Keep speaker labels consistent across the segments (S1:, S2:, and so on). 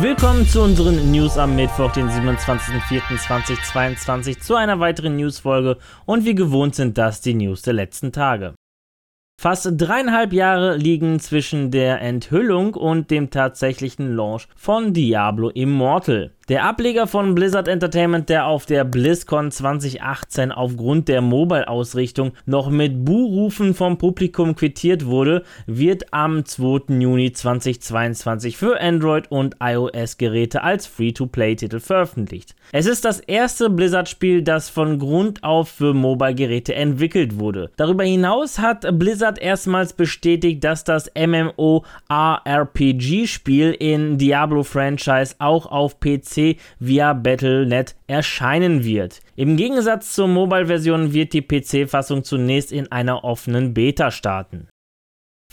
S1: Willkommen zu unseren News am Mittwoch, den 27.04.2022, zu einer weiteren Newsfolge und wie gewohnt sind das die News der letzten Tage. Fast dreieinhalb Jahre liegen zwischen der Enthüllung und dem tatsächlichen Launch von Diablo Immortal. Der Ableger von Blizzard Entertainment, der auf der BlizzCon 2018 aufgrund der Mobile-Ausrichtung noch mit Buhrufen vom Publikum quittiert wurde, wird am 2. Juni 2022 für Android- und iOS-Geräte als Free-to-Play-Titel veröffentlicht. Es ist das erste Blizzard-Spiel, das von Grund auf für Mobile-Geräte entwickelt wurde. Darüber hinaus hat Blizzard erstmals bestätigt, dass das MMO-RPG-Spiel in Diablo-Franchise auch auf PC via Battle.net erscheinen wird. Im Gegensatz zur Mobile-Version wird die PC-Fassung zunächst in einer offenen Beta starten.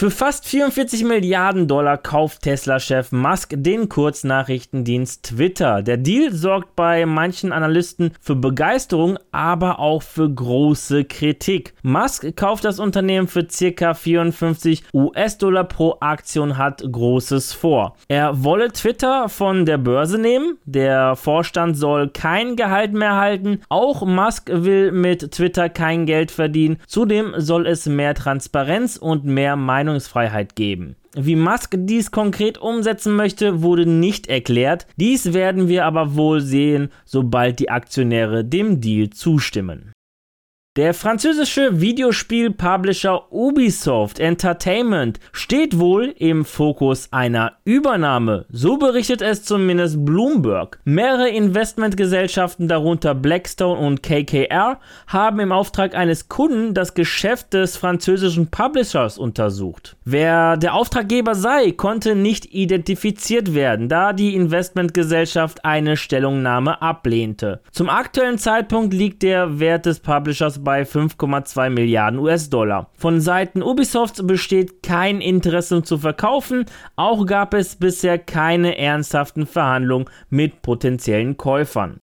S1: Für fast 44 Milliarden Dollar kauft Tesla-Chef Musk den Kurznachrichtendienst Twitter. Der Deal sorgt bei manchen Analysten für Begeisterung, aber auch für große Kritik. Musk kauft das Unternehmen für ca. 54 US-Dollar pro Aktion, hat Großes vor. Er wolle Twitter von der Börse nehmen. Der Vorstand soll kein Gehalt mehr halten. Auch Musk will mit Twitter kein Geld verdienen. Zudem soll es mehr Transparenz und mehr Meinung Meinungsfreiheit geben. Wie Musk dies konkret umsetzen möchte, wurde nicht erklärt. Dies werden wir aber wohl sehen, sobald die Aktionäre dem Deal zustimmen. Der französische Videospiel-Publisher Ubisoft Entertainment steht wohl im Fokus einer Übernahme. So berichtet es zumindest Bloomberg. Mehrere Investmentgesellschaften, darunter Blackstone und KKR, haben im Auftrag eines Kunden das Geschäft des französischen Publishers untersucht. Wer der Auftraggeber sei, konnte nicht identifiziert werden, da die Investmentgesellschaft eine Stellungnahme ablehnte. Zum aktuellen Zeitpunkt liegt der Wert des Publishers bei 5,2 Milliarden US-Dollar. Von Seiten Ubisoft besteht kein Interesse zu verkaufen, auch gab es bisher keine ernsthaften Verhandlungen mit potenziellen Käufern.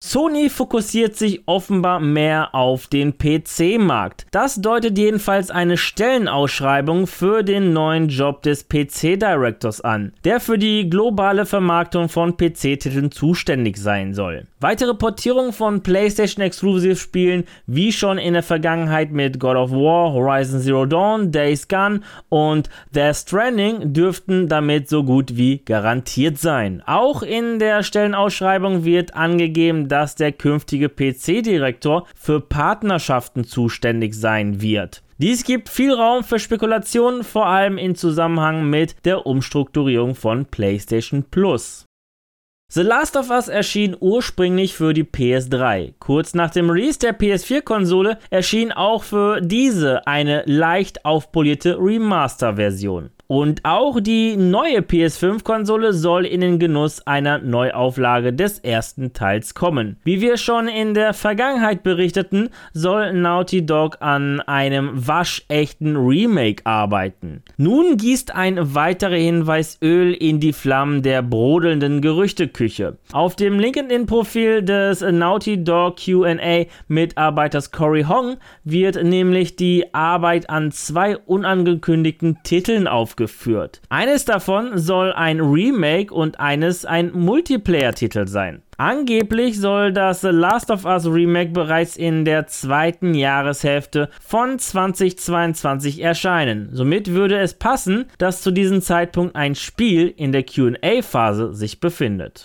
S1: Sony fokussiert sich offenbar mehr auf den PC-Markt. Das deutet jedenfalls eine Stellenausschreibung für den neuen Job des PC-Directors an, der für die globale Vermarktung von PC-Titeln zuständig sein soll. Weitere Portierungen von PlayStation Exclusive Spielen, wie schon in der Vergangenheit mit God of War, Horizon Zero Dawn, Days Gone und Death Stranding, dürften damit so gut wie garantiert sein. Auch in der Stellenausschreibung wird angegeben, dass der künftige PC-Direktor für Partnerschaften zuständig sein wird. Dies gibt viel Raum für Spekulationen, vor allem in Zusammenhang mit der Umstrukturierung von PlayStation Plus. The Last of Us erschien ursprünglich für die PS3. Kurz nach dem Release der PS4-Konsole erschien auch für diese eine leicht aufpolierte Remaster-Version. Und auch die neue PS5-Konsole soll in den Genuss einer Neuauflage des ersten Teils kommen. Wie wir schon in der Vergangenheit berichteten, soll Naughty Dog an einem waschechten Remake arbeiten. Nun gießt ein weiterer Hinweis Öl in die Flammen der brodelnden Gerüchteküche. Auf dem LinkedIn-Profil des Naughty Dog QA Mitarbeiters Cory Hong wird nämlich die Arbeit an zwei unangekündigten Titeln aufgenommen aufgeführt. Eines davon soll ein Remake und eines ein Multiplayer-Titel sein. Angeblich soll das The Last of Us Remake bereits in der zweiten Jahreshälfte von 2022 erscheinen. Somit würde es passen, dass zu diesem Zeitpunkt ein Spiel in der QA-Phase sich befindet.